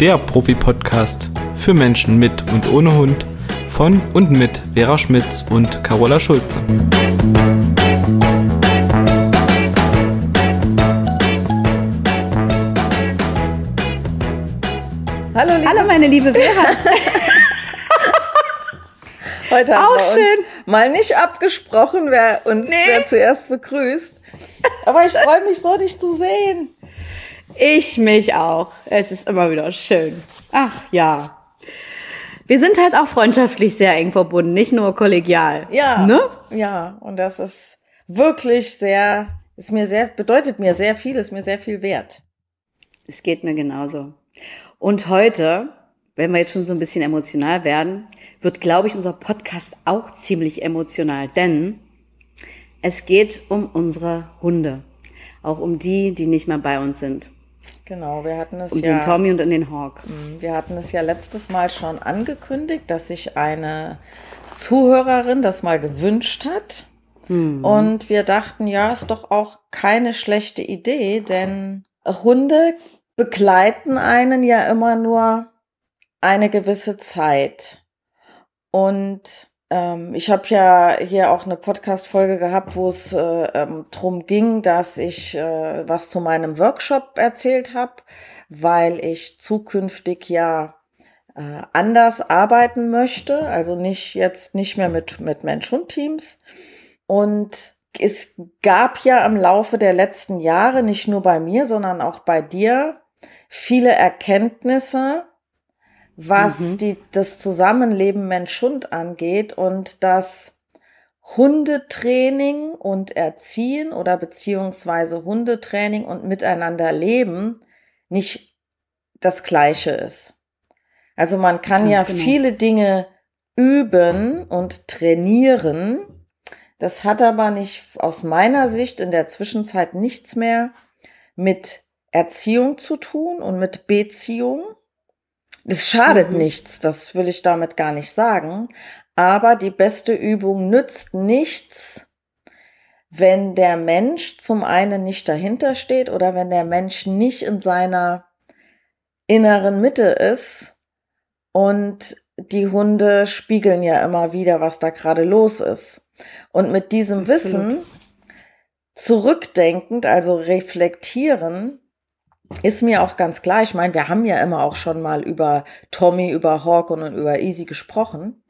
der Profi-Podcast für Menschen mit und ohne Hund von und mit Vera Schmitz und Carola Schulze. Hallo, liebe Hallo meine liebe Vera. Heute haben Auch wir schön. Uns mal nicht abgesprochen, wer uns Nee. wer zuerst begrüßt. Aber ich freue mich so, dich zu sehen. Ich mich auch. Es ist immer wieder schön. Ach ja. Wir sind halt auch freundschaftlich sehr eng verbunden, nicht nur kollegial. Ja. Ne? Ja, und das ist wirklich sehr, ist mir sehr, bedeutet mir sehr viel, ist mir sehr viel wert. Es geht mir genauso. Und heute, wenn wir jetzt schon so ein bisschen emotional werden, wird, glaube ich, unser Podcast auch ziemlich emotional, denn es geht um unsere Hunde. Auch um die, die nicht mehr bei uns sind. Genau, wir hatten es Um ja. den Tommy und um den Hawk. Wir hatten es ja letztes Mal schon angekündigt, dass sich eine Zuhörerin das mal gewünscht hat. Und wir dachten, ja, ist doch auch keine schlechte Idee, denn Hunde begleiten einen ja immer nur eine gewisse Zeit. Und ähm, ich habe ja hier auch eine Podcast-Folge gehabt, wo es äh, ähm, drum ging, dass ich äh, was zu meinem Workshop erzählt habe, weil ich zukünftig ja äh, anders arbeiten möchte, also nicht jetzt nicht mehr mit mit Mensch-Hund-Teams. Und es gab ja im Laufe der letzten Jahre nicht nur bei mir, sondern auch bei dir viele Erkenntnisse, was Mhm. die, das Zusammenleben Mensch-Hund angeht und dass Hundetraining und Erziehen oder beziehungsweise Hundetraining und miteinander leben nicht das Gleiche ist. Also man kann Ganz ja genau. viele Dinge üben und trainieren. Das hat aber nicht aus meiner Sicht in der Zwischenzeit nichts mehr mit Erziehung zu tun und mit Beziehung. Das schadet Mhm. nichts, das will ich damit gar nicht sagen. Aber die beste Übung nützt nichts, wenn der Mensch zum einen nicht dahinter steht oder wenn der Mensch nicht in seiner inneren Mitte ist. Und die Hunde spiegeln ja immer wieder, was da gerade los ist. Und mit diesem Absolut. Wissen zurückdenkend, also reflektieren, ist mir auch ganz klar. Ich meine, wir haben ja immer auch schon mal über Tommy, über Hawk und über Easy gesprochen.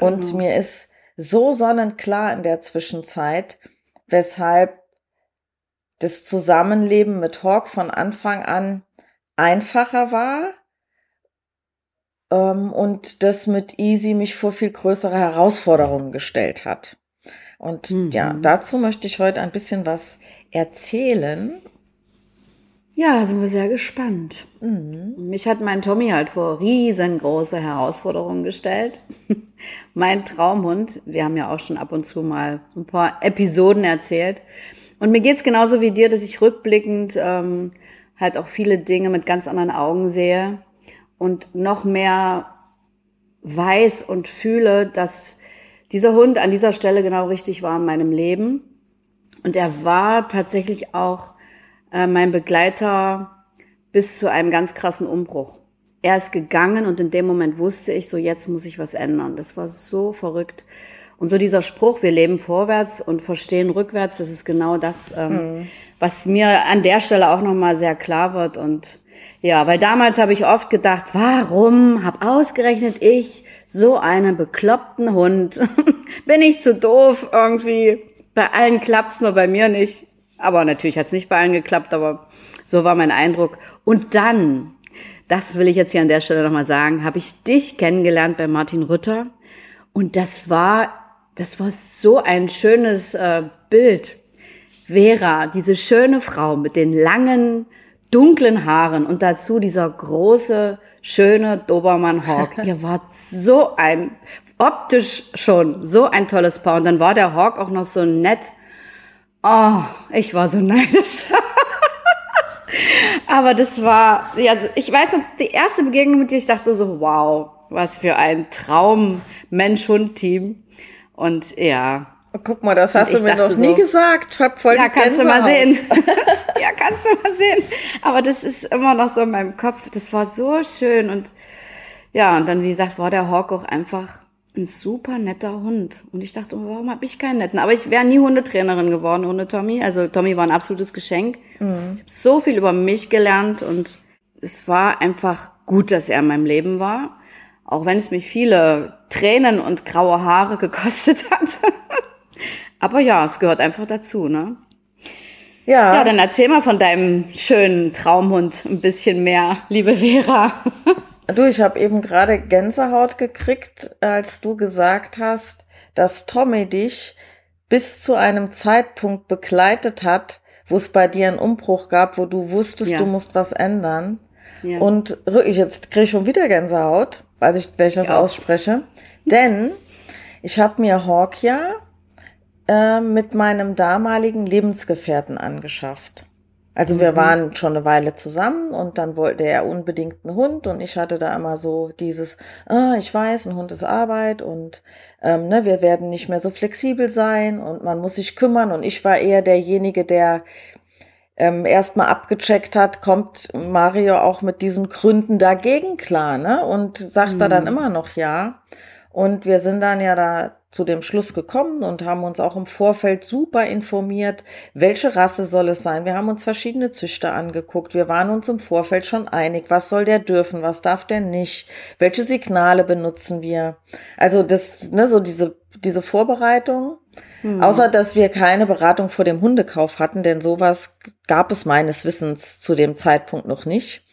Und Genau. mir ist so sonnenklar in der Zwischenzeit, weshalb das Zusammenleben mit Hawk von Anfang an einfacher war ähm, und das mit Easy mich vor viel größere Herausforderungen gestellt hat. Und Mhm. ja, dazu möchte ich heute ein bisschen was erzählen. Ja, sind wir sehr gespannt. Mhm. Mich hat mein Tommy halt vor riesengroße Herausforderungen gestellt. mein Traumhund, wir haben ja auch schon ab und zu mal ein paar Episoden erzählt. Und mir geht's genauso wie dir, dass ich rückblickend ähm, halt auch viele Dinge mit ganz anderen Augen sehe und noch mehr weiß und fühle, dass dieser Hund an dieser Stelle genau richtig war in meinem Leben. Und er war tatsächlich auch äh, mein Begleiter bis zu einem ganz krassen Umbruch. Er ist gegangen und in dem Moment wusste ich, so jetzt muss ich was ändern. Das war so verrückt. Und so dieser Spruch, wir leben vorwärts und verstehen rückwärts, das ist genau das, ähm, was mir an der Stelle auch nochmal sehr klar wird. Und ja, weil damals habe ich oft gedacht, warum hab ausgerechnet ich so einen bekloppten Hund? Bin ich zu doof irgendwie? Bei allen klappt's, nur bei mir nicht. Aber natürlich hat's nicht bei allen geklappt, aber so war mein Eindruck. Und dann, das will ich jetzt hier an der Stelle nochmal sagen, habe ich dich kennengelernt bei Martin Rütter. Und das war, das war so ein schönes äh, Bild. Vera, diese schöne Frau mit den langen, dunklen Haaren und dazu dieser große, schöne Dobermann Hawk. Ihr wart so ein, optisch schon, so ein tolles Paar. Und dann war der Hawk auch noch so nett. Oh, ich war so neidisch. Aber das war, ja, ich weiß noch, die erste Begegnung mit dir, ich dachte so, wow, was für ein Traum Mensch-Hund-Team. Und ja, Guck mal, das hast du mir noch nie so, gesagt. Ich hab voll ja, kannst du mal sehen. ja, kannst du mal sehen. Aber das ist immer noch so in meinem Kopf. Das war so schön und ja, und dann, wie gesagt, war der Hawk auch einfach ein super netter Hund. Und ich dachte, warum habe ich keinen netten? Aber ich wäre nie Hundetrainerin geworden ohne Tommy. Also Tommy war ein absolutes Geschenk. Mhm. Ich habe so viel über mich gelernt und es war einfach gut, dass er in meinem Leben war. Auch wenn es mich viele Tränen und graue Haare gekostet hat. Aber ja, es gehört einfach dazu, ne? Ja. Ja, dann erzähl mal von deinem schönen Traumhund ein bisschen mehr, liebe Vera. Du, ich habe eben gerade Gänsehaut gekriegt, als du gesagt hast, dass Tommy dich bis zu einem Zeitpunkt begleitet hat, wo es bei dir einen Umbruch gab, wo du wusstest, ja. du musst was ändern. Ja. Und ich jetzt kriege ich schon wieder Gänsehaut, weil ich, wenn ich das ich ausspreche. Denn ich habe mir Hawk ja äh, mit meinem damaligen Lebensgefährten angeschafft. Also wir mhm. waren schon eine Weile zusammen und dann wollte er unbedingt einen Hund und ich hatte da immer so dieses, ah, ich weiß, ein Hund ist Arbeit und ähm, ne, wir werden nicht mehr so flexibel sein und man muss sich kümmern und ich war eher derjenige, der ähm, erstmal abgecheckt hat, kommt Mario auch mit diesen Gründen dagegen klar, ne? Und sagt mhm. er dann immer noch ja. Und wir sind dann ja da zu dem Schluss gekommen und haben uns auch im Vorfeld super informiert, welche Rasse soll es sein. Wir haben uns verschiedene Züchter angeguckt. Wir waren uns im Vorfeld schon einig, was soll der dürfen, was darf der nicht, welche Signale benutzen wir. Also das, ne, so diese, diese Vorbereitung. Hm. Außer, dass wir keine Beratung vor dem Hundekauf hatten, denn sowas gab es meines Wissens zu dem Zeitpunkt noch nicht.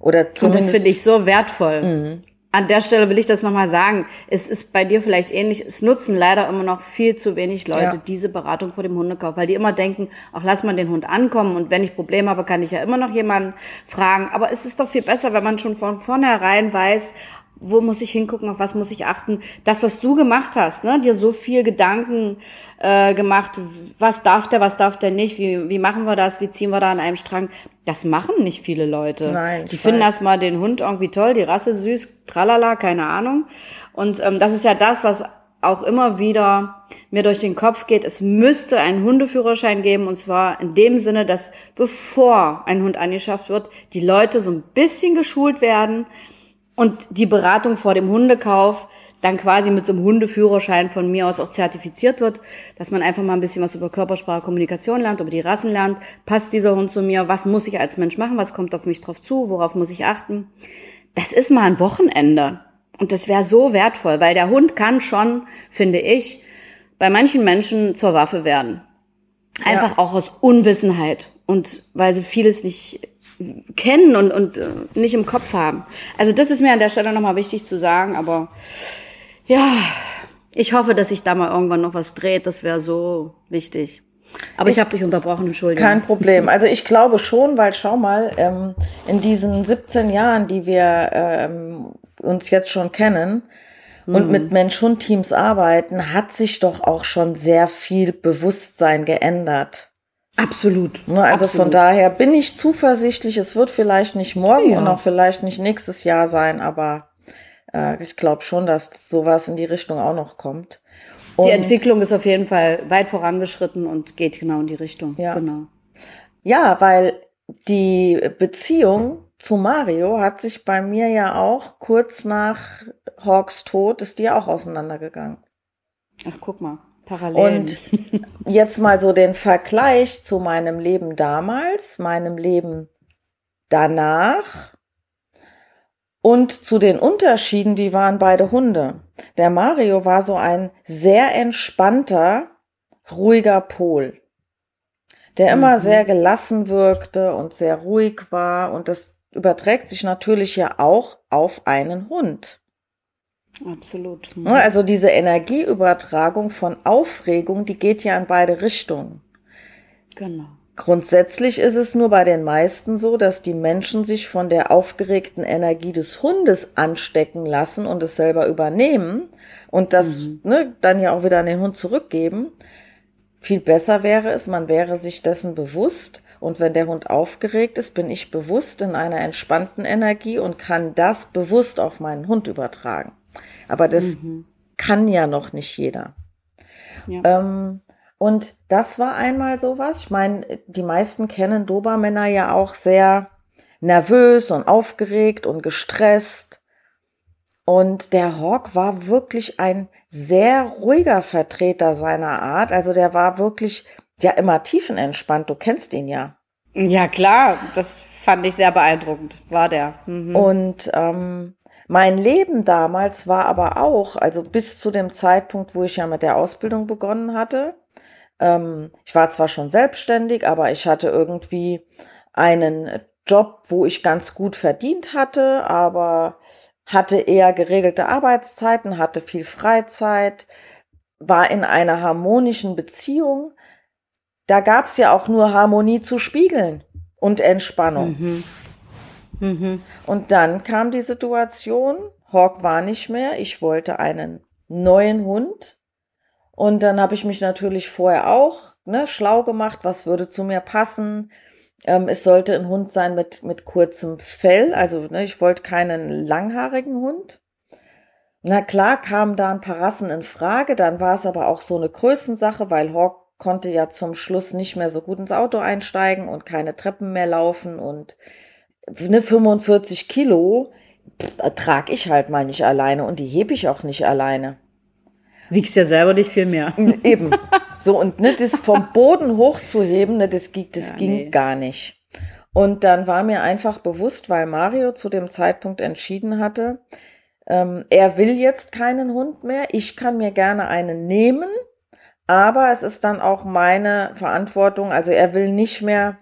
Oder zumindest. Und das finde ich so wertvoll. Mhm. An der Stelle will ich das nochmal sagen. Es ist bei dir vielleicht ähnlich. Es nutzen leider immer noch viel zu wenig Leute ja. diese Beratung vor dem Hundekauf, weil die immer denken, ach, lass mal den Hund ankommen und wenn ich Probleme habe, kann ich ja immer noch jemanden fragen. Aber es ist doch viel besser, wenn man schon von vornherein weiß, wo muss ich hingucken, auf was muss ich achten. Das, was du gemacht hast, ne, dir so viel Gedanken äh, gemacht, was darf der, was darf der nicht, wie, wie machen wir das, wie ziehen wir da an einem Strang. Das machen nicht viele Leute. Nein, die finden erstmal den Hund irgendwie toll, die Rasse süß, tralala, keine Ahnung. Und ähm, das ist ja das, was auch immer wieder mir durch den Kopf geht, es müsste einen Hundeführerschein geben und zwar in dem Sinne, dass bevor ein Hund angeschafft wird, die Leute so ein bisschen geschult werden, und die Beratung vor dem Hundekauf dann quasi mit so einem Hundeführerschein von mir aus auch zertifiziert wird, dass man einfach mal ein bisschen was über Körpersprache, Kommunikation lernt, über die Rassen lernt. Passt dieser Hund zu mir? Was muss ich als Mensch machen? Was kommt auf mich drauf zu? Worauf muss ich achten? Das ist mal ein Wochenende. Und das wäre so wertvoll, weil der Hund kann schon, finde ich, bei manchen Menschen zur Waffe werden. Einfach ja. auch aus Unwissenheit und weil sie vieles nicht kennen und, und äh, nicht im Kopf haben. Also das ist mir an der Stelle nochmal wichtig zu sagen, aber ja, ich hoffe, dass sich da mal irgendwann noch was dreht. Das wäre so wichtig. Aber ich, ich habe dich unterbrochen, Entschuldigung. Kein Problem. Also ich glaube schon, weil schau mal, ähm, in diesen 17 Jahren, die wir ähm, uns jetzt schon kennen und mhm. mit Mensch-Hund-Teams arbeiten, hat sich doch auch schon sehr viel Bewusstsein geändert. Absolut. Ne, also Absolut. von daher bin ich zuversichtlich. Es wird vielleicht nicht morgen ja. und auch vielleicht nicht nächstes Jahr sein, aber äh, ich glaube schon, dass sowas in die Richtung auch noch kommt. Und die Entwicklung ist auf jeden Fall weit vorangeschritten und geht genau in die Richtung. Ja, genau. ja weil die Beziehung zu Mario hat sich bei mir ja auch kurz nach Hawks Tod ist die ja auch auseinandergegangen. Ach, guck mal. Parallel. Und jetzt mal so den Vergleich zu meinem Leben damals, meinem Leben danach und zu den Unterschieden, wie waren beide Hunde. Der Mario war so ein sehr entspannter, ruhiger Pol, der immer mhm. sehr gelassen wirkte und sehr ruhig war und das überträgt sich natürlich ja auch auf einen Hund. Absolut. Mhm. Also diese Energieübertragung von Aufregung, die geht ja in beide Richtungen. Genau. Grundsätzlich ist es nur bei den meisten so, dass die Menschen sich von der aufgeregten Energie des Hundes anstecken lassen und es selber übernehmen und das mhm. ne, dann ja auch wieder an den Hund zurückgeben. Viel besser wäre es, man wäre sich dessen bewusst und wenn der Hund aufgeregt ist, bin ich bewusst in einer entspannten Energie und kann das bewusst auf meinen Hund übertragen. Aber das mhm. kann ja noch nicht jeder. Ja. Ähm, und das war einmal sowas. Ich meine, die meisten kennen Dobermänner ja auch sehr nervös und aufgeregt und gestresst. Und der Hawk war wirklich ein sehr ruhiger Vertreter seiner Art. Also der war wirklich ja immer tiefenentspannt. Du kennst ihn ja. Ja, klar. Das fand ich sehr beeindruckend. War der. Mhm. Und ähm, mein Leben damals war aber auch, also bis zu dem Zeitpunkt, wo ich ja mit der Ausbildung begonnen hatte, ähm, ich war zwar schon selbstständig, aber ich hatte irgendwie einen Job, wo ich ganz gut verdient hatte, aber hatte eher geregelte Arbeitszeiten, hatte viel Freizeit, war in einer harmonischen Beziehung. Da gab es ja auch nur Harmonie zu spiegeln und Entspannung. Mhm. Mhm. Und dann kam die Situation, Hawk war nicht mehr, ich wollte einen neuen Hund und dann habe ich mich natürlich vorher auch ne, schlau gemacht, was würde zu mir passen. Ähm, es sollte ein Hund sein mit, mit kurzem Fell. Also ne, ich wollte keinen langhaarigen Hund. Na klar kamen da ein paar Rassen in Frage. Dann war es aber auch so eine Größensache, weil Hawk konnte ja zum Schluss nicht mehr so gut ins Auto einsteigen und keine Treppen mehr laufen und ne 45 Kilo trage ich halt mal nicht alleine und die hebe ich auch nicht alleine. Wiegst ja selber nicht viel mehr. Eben. So, und ne, das vom Boden hochzuheben, ne, das, das ja, ging nee. gar nicht. Und dann war mir einfach bewusst, weil Mario zu dem Zeitpunkt entschieden hatte, ähm, er will jetzt keinen Hund mehr. Ich kann mir gerne einen nehmen, aber es ist dann auch meine Verantwortung. Also er will nicht mehr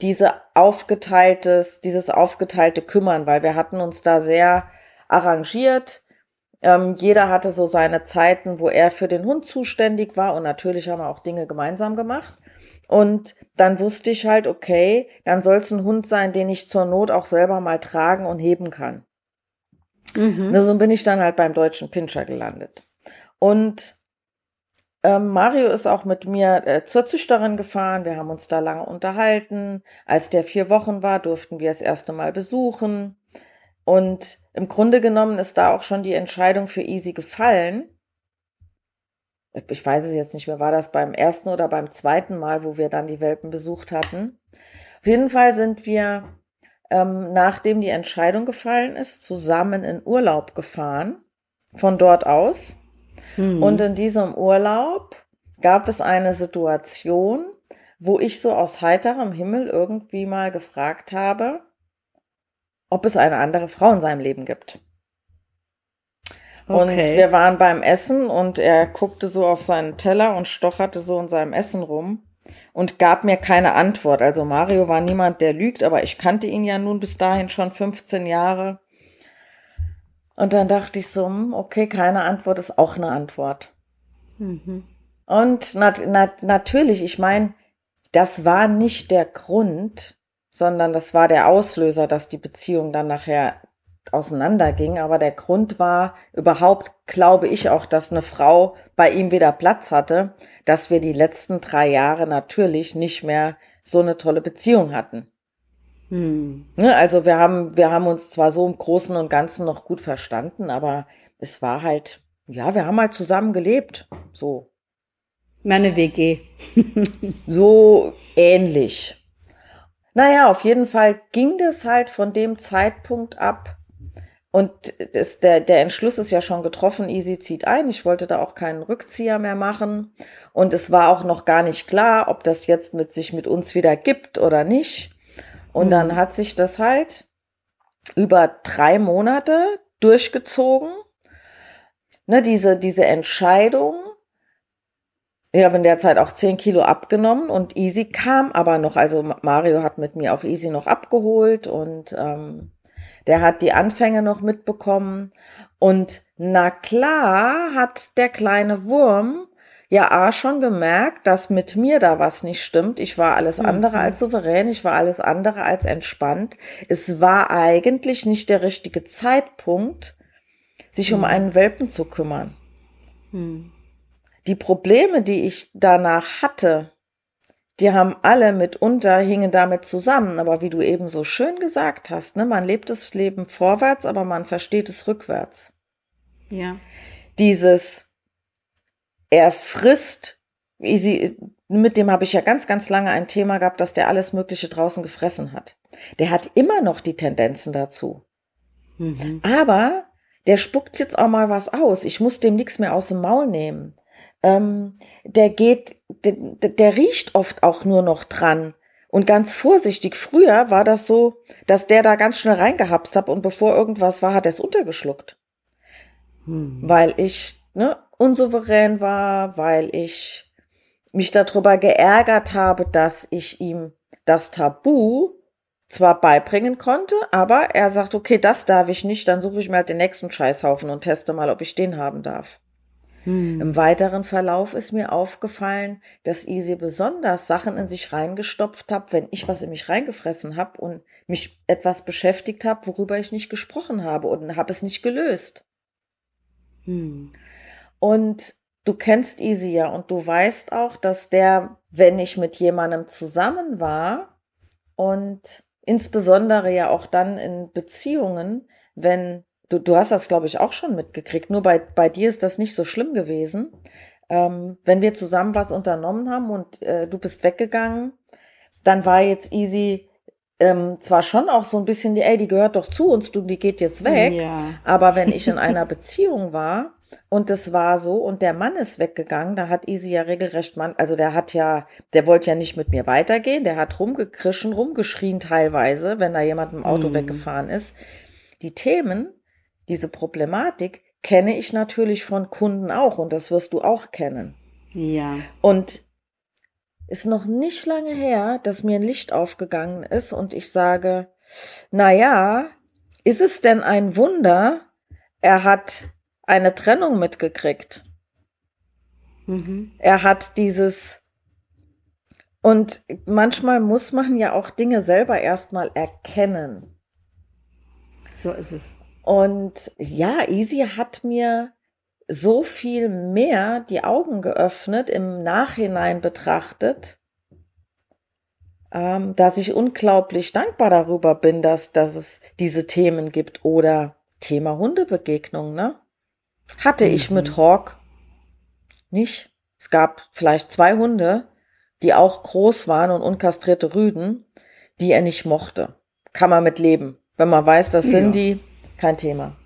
diese aufgeteiltes, dieses aufgeteilte kümmern, weil wir hatten uns da sehr arrangiert. Ähm, jeder hatte so seine Zeiten, wo er für den Hund zuständig war und natürlich haben wir auch Dinge gemeinsam gemacht. Und dann wusste ich halt, okay, dann soll es ein Hund sein, den ich zur Not auch selber mal tragen und heben kann. Mhm. So bin ich dann halt beim deutschen Pinscher gelandet. Und ähm, Mario ist auch mit mir äh, zur Züchterin gefahren. Wir haben uns da lange unterhalten. Als der vier Wochen war, durften wir das erste Mal besuchen. Und im Grunde genommen ist da auch schon die Entscheidung für Easy gefallen. Ich weiß es jetzt nicht mehr, war das beim ersten oder beim zweiten Mal, wo wir dann die Welpen besucht hatten. Auf jeden Fall sind wir, ähm, nachdem die Entscheidung gefallen ist, zusammen in Urlaub gefahren. Von dort aus. Hm. Und in diesem Urlaub gab es eine Situation, wo ich so aus heiterem Himmel irgendwie mal gefragt habe, ob es eine andere Frau in seinem Leben gibt. Okay. Und wir waren beim Essen und er guckte so auf seinen Teller und stocherte so in seinem Essen rum und gab mir keine Antwort. Also Mario war niemand, der lügt, aber ich kannte ihn ja nun bis dahin schon 15 Jahre. Und dann dachte ich so, hm, okay, keine Antwort ist auch eine Antwort. Mhm. Und nat nat natürlich, ich meine, das war nicht der Grund, sondern das war der Auslöser, dass die Beziehung dann nachher auseinanderging. Aber der Grund war überhaupt, glaube ich auch, dass eine Frau bei ihm wieder Platz hatte, dass wir die letzten drei Jahre natürlich nicht mehr so eine tolle Beziehung hatten. Hm. Ne, also wir haben, wir haben uns zwar so im Großen und Ganzen noch gut verstanden, aber es war halt, ja, wir haben halt zusammen gelebt. So. Meine WG. so ähnlich. Naja, auf jeden Fall ging das halt von dem Zeitpunkt ab. Und das, der, der Entschluss ist ja schon getroffen, Easy zieht ein. Ich wollte da auch keinen Rückzieher mehr machen. Und es war auch noch gar nicht klar, ob das jetzt mit sich mit uns wieder gibt oder nicht. Und mhm. dann hat sich das halt über drei Monate durchgezogen. Ne, diese, diese Entscheidung, ich habe in der Zeit auch 10 Kilo abgenommen und Easy kam aber noch. Also Mario hat mit mir auch Easy noch abgeholt und ähm, der hat die Anfänge noch mitbekommen. Und na klar hat der kleine Wurm ja A schon gemerkt, dass mit mir da was nicht stimmt. Ich war alles andere mhm. als souverän, ich war alles andere als entspannt. Es war eigentlich nicht der richtige Zeitpunkt, sich mhm. um einen Welpen zu kümmern. Mhm. Die Probleme, die ich danach hatte, die haben alle mitunter, hingen damit zusammen. Aber wie du eben so schön gesagt hast, ne, man lebt das Leben vorwärts, aber man versteht es rückwärts. Ja. Dieses, er frisst, Easy, mit dem habe ich ja ganz, ganz lange ein Thema gehabt, dass der alles Mögliche draußen gefressen hat. Der hat immer noch die Tendenzen dazu. Mhm. Aber der spuckt jetzt auch mal was aus. Ich muss dem nichts mehr aus dem Maul nehmen. Ähm, der geht, der, der riecht oft auch nur noch dran. Und ganz vorsichtig, früher war das so, dass der da ganz schnell reingehapst hat und bevor irgendwas war, hat er es untergeschluckt. Hm. Weil ich ne, unsouverän war, weil ich mich darüber geärgert habe, dass ich ihm das Tabu zwar beibringen konnte, aber er sagt, okay, das darf ich nicht, dann suche ich mir halt den nächsten Scheißhaufen und teste mal, ob ich den haben darf. Hm. Im weiteren Verlauf ist mir aufgefallen, dass Easy besonders Sachen in sich reingestopft hat, wenn ich was in mich reingefressen habe und mich etwas beschäftigt habe, worüber ich nicht gesprochen habe und habe es nicht gelöst. Hm. Und du kennst Easy ja und du weißt auch, dass der, wenn ich mit jemandem zusammen war und insbesondere ja auch dann in Beziehungen, wenn du, du hast das, glaube ich, auch schon mitgekriegt, nur bei, bei dir ist das nicht so schlimm gewesen. Ähm, wenn wir zusammen was unternommen haben und äh, du bist weggegangen, dann war jetzt easy ähm, zwar schon auch so ein bisschen die, ey, die gehört doch zu uns, du, die geht jetzt weg. Ja. Aber wenn ich in einer Beziehung war und das war so und der Mann ist weggegangen, da hat Easy ja regelrecht Mann, also der hat ja, der wollte ja nicht mit mir weitergehen, der hat rumgekrischen, rumgeschrien teilweise, wenn da jemand im Auto mhm. weggefahren ist. Die Themen, diese Problematik kenne ich natürlich von Kunden auch und das wirst du auch kennen. Ja. Und ist noch nicht lange her, dass mir ein Licht aufgegangen ist und ich sage, na ja, ist es denn ein Wunder, er hat eine Trennung mitgekriegt. Mhm. Er hat dieses und manchmal muss man ja auch Dinge selber erstmal erkennen. So ist es. Und ja, Easy hat mir so viel mehr die Augen geöffnet, im Nachhinein betrachtet, ähm, dass ich unglaublich dankbar darüber bin, dass, dass es diese Themen gibt. Oder Thema Hundebegegnung, ne? Hatte ich mit mhm. Hawk nicht. Es gab vielleicht zwei Hunde, die auch groß waren und unkastrierte Rüden, die er nicht mochte. Kann man mit leben. Wenn man weiß, das sind ja. die, kein Thema.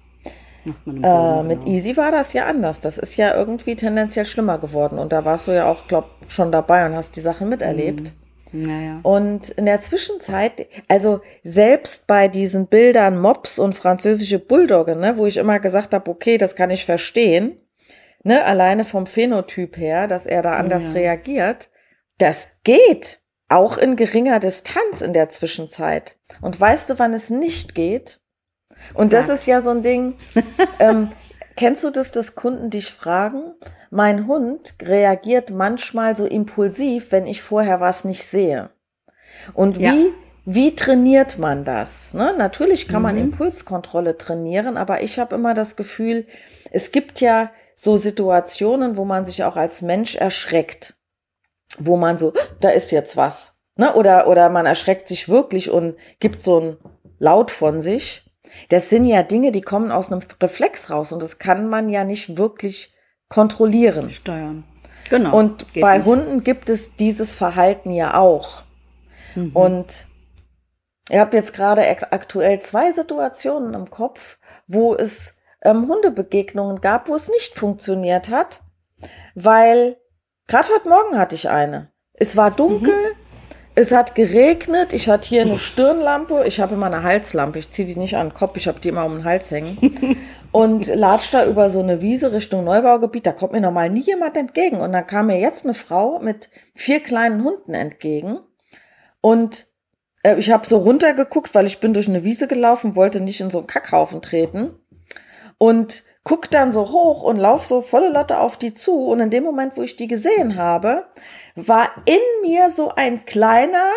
Äh, mit Easy war das ja anders. Das ist ja irgendwie tendenziell schlimmer geworden. Und da warst du ja auch, glaub, schon dabei und hast die Sachen miterlebt. Mhm. Naja. Und in der Zwischenzeit, also selbst bei diesen Bildern Mops und französische Bulldogge, ne, wo ich immer gesagt habe, okay, das kann ich verstehen, ne, alleine vom Phänotyp her, dass er da anders ja. reagiert, das geht auch in geringer Distanz in der Zwischenzeit. Und weißt du, wann es nicht geht? Und Sag. das ist ja so ein Ding. ähm, kennst du das, dass Kunden dich fragen? Mein Hund reagiert manchmal so impulsiv, wenn ich vorher was nicht sehe. Und wie, ja. wie trainiert man das? Ne? Natürlich kann man mhm. Impulskontrolle trainieren, aber ich habe immer das Gefühl, es gibt ja so Situationen, wo man sich auch als Mensch erschreckt, wo man so, da ist jetzt was. Ne? Oder, oder man erschreckt sich wirklich und gibt so ein Laut von sich. Das sind ja Dinge, die kommen aus einem Reflex raus und das kann man ja nicht wirklich kontrollieren. Steuern. Genau. Und bei nicht. Hunden gibt es dieses Verhalten ja auch. Mhm. Und ich habe jetzt gerade aktuell zwei Situationen im Kopf, wo es ähm, Hundebegegnungen gab, wo es nicht funktioniert hat, weil gerade heute Morgen hatte ich eine. Es war dunkel, mhm. Es hat geregnet, ich hatte hier eine Stirnlampe, ich habe immer eine Halslampe, ich ziehe die nicht an den Kopf, ich habe die immer um den Hals hängen. Und latsch da über so eine Wiese Richtung Neubaugebiet, da kommt mir normal nie jemand entgegen. Und dann kam mir jetzt eine Frau mit vier kleinen Hunden entgegen. Und äh, ich habe so runtergeguckt, weil ich bin durch eine Wiese gelaufen, wollte nicht in so einen Kackhaufen treten. Und guck dann so hoch und lauf so volle Lotte auf die zu. Und in dem Moment, wo ich die gesehen habe, war in mir so ein kleiner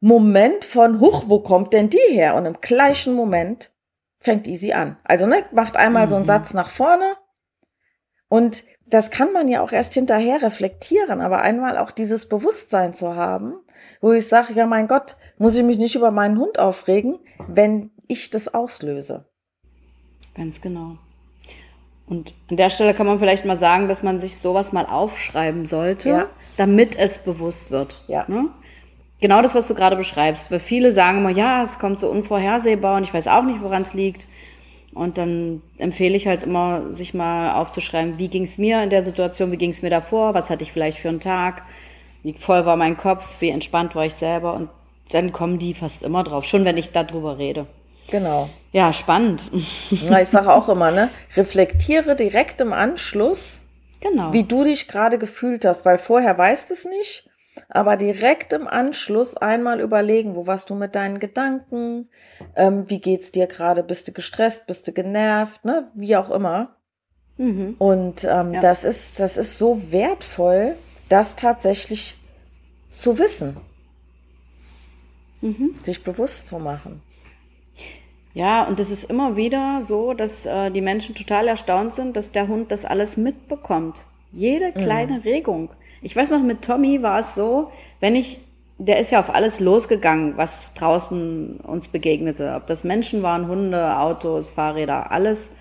Moment von, huch, wo kommt denn die her? Und im gleichen Moment fängt Easy an. Also, ne, macht einmal mhm. so einen mhm. Satz nach vorne. Und das kann man ja auch erst hinterher reflektieren, aber einmal auch dieses Bewusstsein zu haben, wo ich sage, ja, mein Gott, muss ich mich nicht über meinen Hund aufregen, wenn ich das auslöse. Ganz genau. Und an der Stelle kann man vielleicht mal sagen, dass man sich sowas mal aufschreiben sollte, Ja. damit es bewusst wird. Ja. Ne? Genau das, was du gerade beschreibst. Weil viele sagen immer, ja, es kommt so unvorhersehbar und ich weiß auch nicht, woran es liegt. Und dann empfehle ich halt immer, sich mal aufzuschreiben, wie ging es mir in der Situation, wie ging es mir davor, was hatte ich vielleicht für einen Tag, wie voll war mein Kopf, wie entspannt war ich selber. Und dann kommen die fast immer drauf, schon wenn ich darüber rede. Genau. Ja, spannend. Na, ich sage auch immer, ne, reflektiere direkt im Anschluss, genau. wie du dich gerade gefühlt hast, weil vorher weißt es nicht, aber direkt im Anschluss einmal überlegen, wo warst du mit deinen Gedanken, ähm, wie geht's dir gerade, bist du gestresst, bist du genervt, ne, wie auch immer. Mhm. Und ähm, Ja. das ist, das ist so wertvoll, das tatsächlich zu wissen, Mhm. sich bewusst zu machen. Ja, und es ist immer wieder so, dass äh, die Menschen total erstaunt sind, dass der Hund das alles mitbekommt. Jede kleine Regung. Ich weiß noch, mit Tommy war es so, wenn ich, der ist ja auf alles losgegangen, was draußen uns begegnete. Ob das Menschen waren, Hunde, Autos, Fahrräder, alles.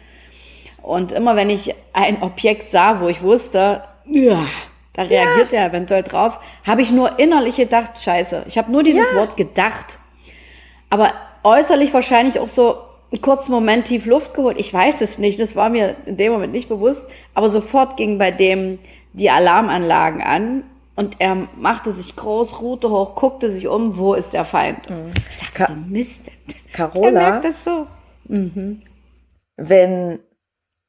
Und immer wenn ich ein Objekt sah, wo ich wusste, ja, da reagiert er eventuell drauf, habe ich nur innerlich gedacht, scheiße. Ich habe nur dieses Wort gedacht aber äußerlich wahrscheinlich auch so einen kurzen Moment tief Luft geholt. Ich weiß es nicht, das war mir in dem Moment nicht bewusst, aber sofort gingen bei dem die Alarmanlagen an und er machte sich groß, ruhte hoch, guckte sich um, wo ist der Feind? Ich dachte Ka- so, Mist, Carola, merkt das so. wenn,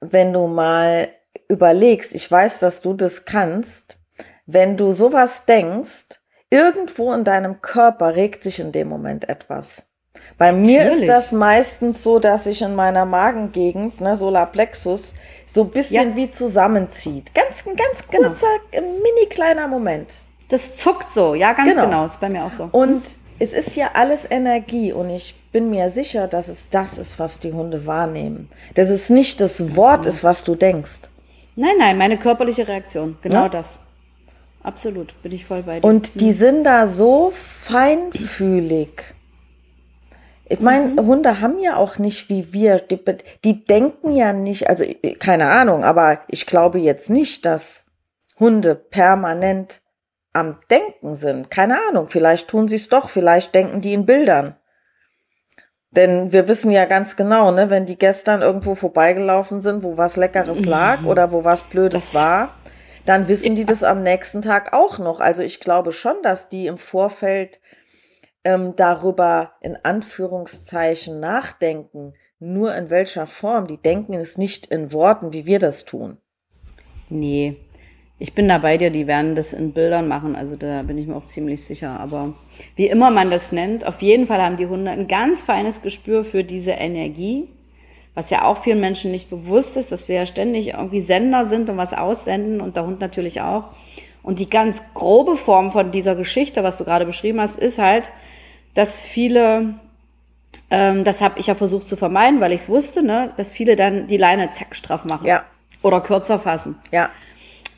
wenn du mal überlegst, ich weiß, dass du das kannst, wenn du sowas denkst, irgendwo in deinem Körper regt sich in dem Moment etwas. Bei mir ist das meistens so, dass sich in meiner Magengegend, ne, Solarplexus, so ein bisschen Ja. wie zusammenzieht. Ganz, ein ganz Genau. kurzer, ein mini kleiner Moment. Das zuckt so, ja, ganz Genau. genau, ist bei mir auch so. Und es ist hier alles Energie und ich bin mir sicher, dass es das ist, was die Hunde wahrnehmen. Dass es nicht das Wort ist, was du denkst. Nein, nein, meine körperliche Reaktion, genau Ja. das. Absolut, bin ich voll bei dir. Und die sind da so feinfühlig. Ich meine, Hunde haben ja auch nicht wie wir, die, die denken ja nicht, also keine Ahnung, aber ich glaube jetzt nicht, dass Hunde permanent am Denken sind. Keine Ahnung, vielleicht tun sie es doch, vielleicht denken die in Bildern. Denn wir wissen ja ganz genau, ne, wenn die gestern irgendwo vorbeigelaufen sind, wo was Leckeres lag oder wo was Blödes Das- war, dann wissen die das am nächsten Tag auch noch. Also ich glaube schon, dass die im Vorfeld ähm, darüber in Anführungszeichen nachdenken. Nur in welcher Form. Die denken es nicht in Worten, wie wir das tun. Nee, ich bin da bei dir, die werden das in Bildern machen, also da bin ich mir auch ziemlich sicher. Aber wie immer man das nennt, auf jeden Fall haben die Hunde ein ganz feines Gespür für diese Energie, was ja auch vielen Menschen nicht bewusst ist, dass wir ja ständig irgendwie Sender sind und was aussenden und der Hund natürlich auch. Und die ganz grobe Form von dieser Geschichte, was du gerade beschrieben hast, ist halt, dass viele ähm, das habe ich ja versucht zu vermeiden, weil ich es wusste, ne, dass viele dann die Leine zack straff machen. Ja. Oder kürzer fassen. Ja,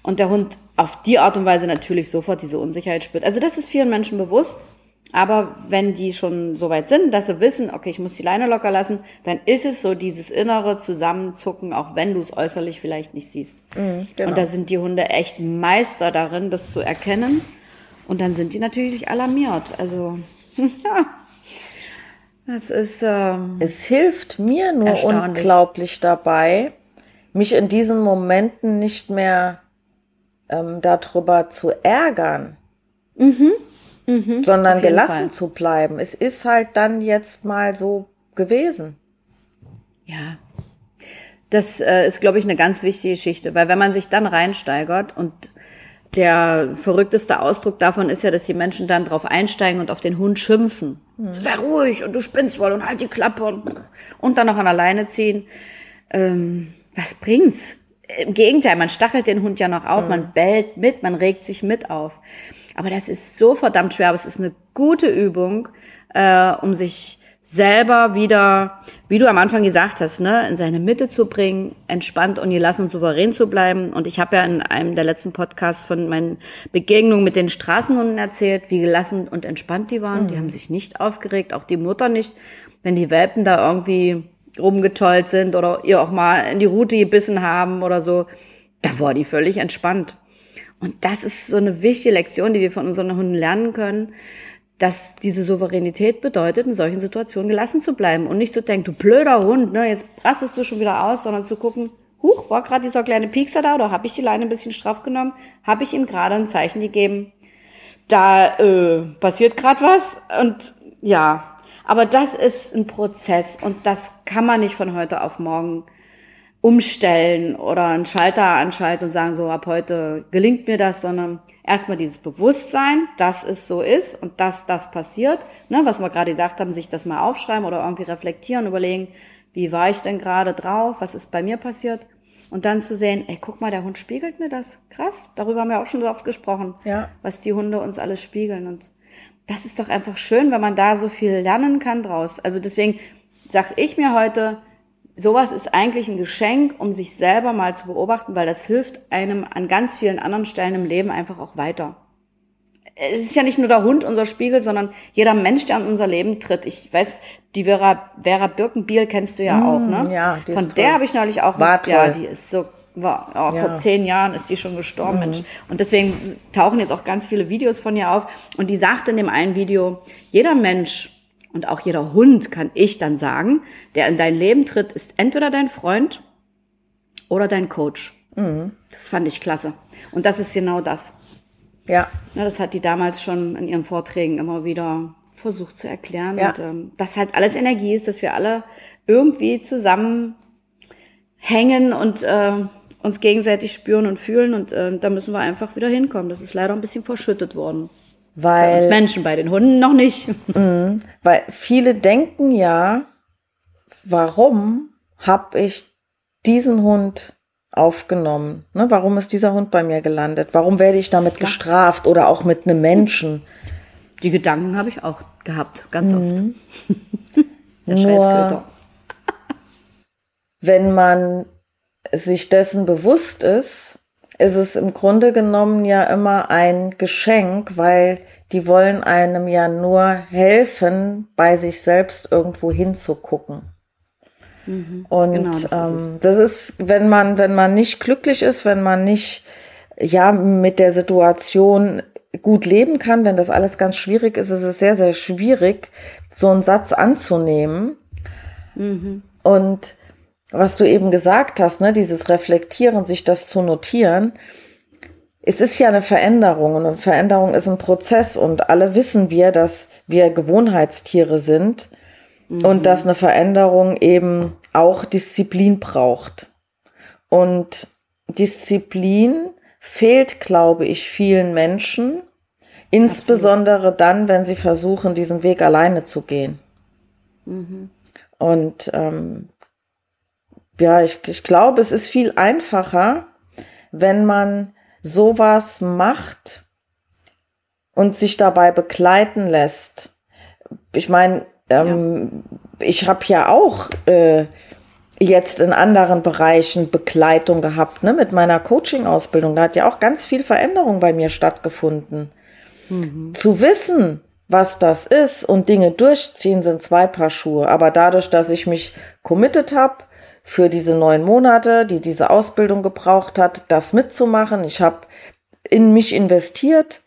Und der Hund auf die Art und Weise natürlich sofort diese Unsicherheit spürt. Also das ist vielen Menschen bewusst. Aber wenn die schon so weit sind, dass sie wissen, okay, ich muss die Leine locker lassen, dann ist es so dieses innere Zusammenzucken, auch wenn du es äußerlich vielleicht nicht siehst. genau. Und da sind die Hunde echt Meister darin, das zu erkennen. Und dann sind die natürlich alarmiert. Also, ja. Das ist, ähm, Es hilft mir nur unglaublich dabei, mich in diesen Momenten nicht mehr ähm, darüber zu ärgern, sondern Mhm. auf jeden gelassen Fall. zu bleiben. Es ist halt dann jetzt mal so gewesen. Ja. Das äh, ist, glaube ich, eine ganz wichtige Geschichte, weil wenn man sich dann reinsteigert und der verrückteste Ausdruck davon ist ja, dass die Menschen dann drauf einsteigen und auf den Hund schimpfen. Sei ruhig und du spinnst wohl und halt die Klappe und, und dann noch an alleine ziehen. Ähm, was bringt's? Im Gegenteil, man stachelt den Hund ja noch auf, man bellt mit, man regt sich mit auf. Aber das ist so verdammt schwer, aber es ist eine gute Übung, äh, um sich selber wieder, wie du am Anfang gesagt hast, ne, in seine Mitte zu bringen, entspannt und gelassen und souverän zu bleiben. Und ich habe ja in einem der letzten Podcasts von meinen Begegnungen mit den Straßenhunden erzählt, wie gelassen und entspannt die waren. Die haben sich nicht aufgeregt, auch die Mutter nicht. Wenn die Welpen da irgendwie rumgetollt sind oder ihr auch mal in die Route gebissen haben oder so, da war die völlig entspannt. Und das ist so eine wichtige Lektion, die wir von unseren Hunden lernen können, dass diese Souveränität bedeutet, in solchen Situationen gelassen zu bleiben und nicht zu denken, du blöder Hund, ne, jetzt rastest du schon wieder aus, sondern zu gucken, huch, war gerade dieser kleine Piekser da oder habe ich die Leine ein bisschen straff genommen? Habe ich ihm gerade ein Zeichen gegeben? Da äh, passiert gerade was und ja, aber das ist ein Prozess und das kann man nicht von heute auf morgen umstellen oder einen Schalter anschalten und sagen, so ab heute gelingt mir das, sondern erstmal dieses Bewusstsein, dass es so ist und dass das passiert, ne, was wir gerade gesagt haben, sich das mal aufschreiben oder irgendwie reflektieren, überlegen, wie war ich denn gerade drauf, was ist bei mir passiert und dann zu sehen, ey, guck mal, der Hund spiegelt mir das. Krass, darüber haben wir auch schon so oft gesprochen, Ja. was die Hunde uns alles spiegeln und das ist doch einfach schön, wenn man da so viel lernen kann draus. Also deswegen sag ich mir heute, sowas ist eigentlich ein Geschenk, um sich selber mal zu beobachten, weil das hilft einem an ganz vielen anderen Stellen im Leben einfach auch weiter. Es ist ja nicht nur der Hund unser Spiegel, sondern jeder Mensch, der in unser Leben tritt. Ich weiß, die Vera, Vera Birkenbiel kennst du ja auch, ne? ja, die ist Von toll. der habe ich neulich auch, War toll. ja, die ist so, war, oh, Ja. Mhm. vor zehn Jahren ist die schon gestorben, Mensch. Und deswegen tauchen jetzt auch ganz viele Videos von ihr auf. Und die sagt in dem einen Video, jeder Mensch und auch jeder Hund, kann ich dann sagen, der in dein Leben tritt, ist entweder dein Freund oder dein Coach. Mhm. Das fand ich klasse. Und das ist genau das. Ja. Ja, das hat die damals schon in ihren Vorträgen immer wieder versucht zu erklären. Ja. Und ähm, dass halt alles Energie ist, dass wir alle irgendwie zusammen hängen und äh, uns gegenseitig spüren und fühlen. Und äh, da müssen wir einfach wieder hinkommen. Das ist leider ein bisschen verschüttet worden. Bei uns Weil, Menschen, bei den Hunden noch nicht. weil viele denken ja, warum habe ich diesen Hund aufgenommen? Ne? Warum ist dieser Hund bei mir gelandet? Warum werde ich damit gestraft oder auch mit einem Menschen? Die Gedanken habe ich auch gehabt, ganz oft. Der Nur- Scheißköter. wenn man sich dessen bewusst ist, ist es im Grunde genommen ja immer ein Geschenk, weil die wollen einem ja nur helfen, bei sich selbst irgendwo hinzugucken. Und genau, das ist ähm, das ist, wenn man, wenn man nicht glücklich ist, wenn man nicht ja mit der Situation gut leben kann, wenn das alles ganz schwierig ist, ist es sehr, sehr schwierig, so einen Satz anzunehmen. Und was du eben gesagt hast, ne, dieses Reflektieren, sich das zu notieren, es ist ja eine Veränderung und eine Veränderung ist ein Prozess und alle wissen wir, dass wir Gewohnheitstiere sind und dass eine Veränderung eben auch Disziplin braucht. Und Disziplin fehlt, glaube ich, vielen Menschen, insbesondere dann, wenn sie versuchen, diesen Weg alleine zu gehen. Und ähm, ja, ich, ich glaube, es ist viel einfacher, wenn man sowas macht und sich dabei begleiten lässt. Ich meine, ähm, ich habe ja auch äh, jetzt in anderen Bereichen Begleitung gehabt, ne, mit meiner Coaching-Ausbildung. Da hat ja auch ganz viel Veränderung bei mir stattgefunden. Zu wissen, was das ist und Dinge durchziehen, sind zwei Paar Schuhe. Aber dadurch, dass ich mich committed habe für diese neun Monate, die diese Ausbildung gebraucht hat, das mitzumachen, ich habe in mich investiert,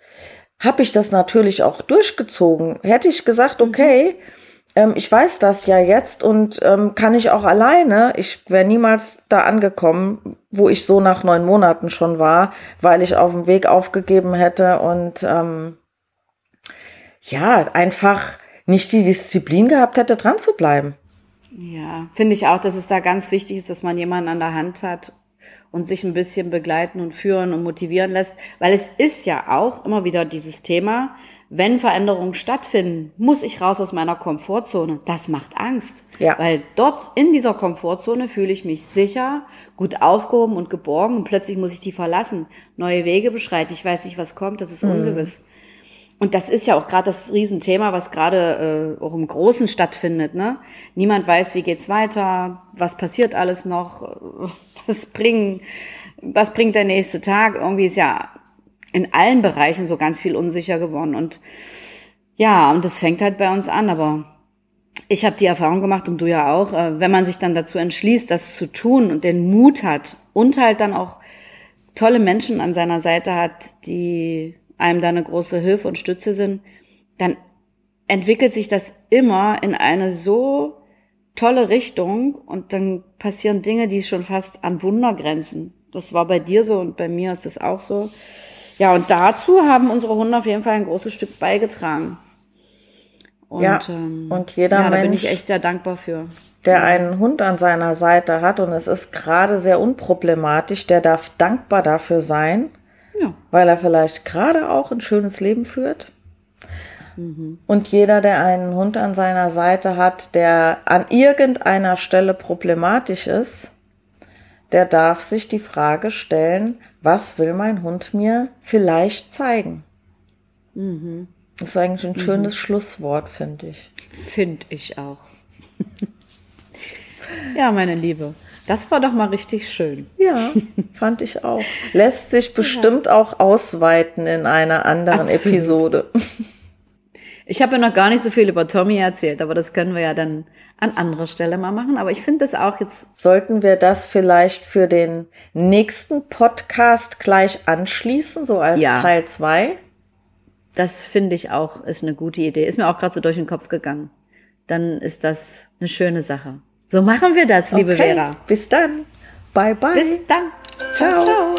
habe ich das natürlich auch durchgezogen. Hätte ich gesagt, okay, ähm, ich weiß das ja jetzt und ähm, kann ich auch alleine, ich wäre niemals da angekommen, wo ich so nach neun Monaten schon war, weil ich auf dem Weg aufgegeben hätte und ähm, ja, einfach nicht die Disziplin gehabt hätte, dran zu bleiben. Ja, finde ich auch, dass es da ganz wichtig ist, dass man jemanden an der Hand hat und sich ein bisschen begleiten und führen und motivieren lässt, weil es ist ja auch immer wieder dieses Thema, wenn Veränderungen stattfinden, muss ich raus aus meiner Komfortzone. Das macht Angst, Ja. weil dort in dieser Komfortzone fühle ich mich sicher, gut aufgehoben und geborgen und plötzlich muss ich die verlassen, neue Wege beschreiten, ich weiß nicht, was kommt, das ist ungewiss. Und das ist ja auch gerade das Riesenthema, was gerade äh, auch im Großen stattfindet. Ne? Niemand weiß, wie geht's weiter, was passiert alles noch, was bringen, was bringt der nächste Tag. Irgendwie ist ja in allen Bereichen so ganz viel unsicher geworden. Und ja, und das fängt halt bei uns an. Aber ich habe die Erfahrung gemacht und du ja auch, äh, wenn man sich dann dazu entschließt, das zu tun und den Mut hat und halt dann auch tolle Menschen an seiner Seite hat, die einem da eine große Hilfe und Stütze sind, dann entwickelt sich das immer in eine so tolle Richtung und dann passieren Dinge, die schon fast an Wunder grenzen. Das war bei dir so und bei mir ist das auch so. Ja, und dazu haben unsere Hunde auf jeden Fall ein großes Stück beigetragen. Und, ja, ähm, und jeder ja, da bin ich echt sehr dankbar für. Der einen Hund an seiner Seite hat und es ist gerade sehr unproblematisch, der darf dankbar dafür sein, ja. weil er vielleicht gerade auch ein schönes Leben führt. Mhm. Und jeder, der einen Hund an seiner Seite hat, der an irgendeiner Stelle problematisch ist, der darf sich die Frage stellen, was will mein Hund mir vielleicht zeigen? Mhm. Das ist eigentlich ein schönes mhm. Schlusswort, finde ich. Finde ich auch. ja, meine Liebe. Das war doch mal richtig schön. Ja, fand ich auch. Lässt sich bestimmt ja. auch ausweiten in einer anderen Absolut. Episode. Ich habe ja noch gar nicht so viel über Tommy erzählt, aber das können wir ja dann an anderer Stelle mal machen. Aber ich finde das auch jetzt. Sollten wir das vielleicht für den nächsten Podcast gleich anschließen, so als ja. Teil zwei? Das finde ich auch, ist eine gute Idee. Ist mir auch gerade so durch den Kopf gegangen. Dann ist das eine schöne Sache. So machen wir das, liebe okay. Vera. Bis dann. Bye, bye. Bis dann. Ciao. ciao.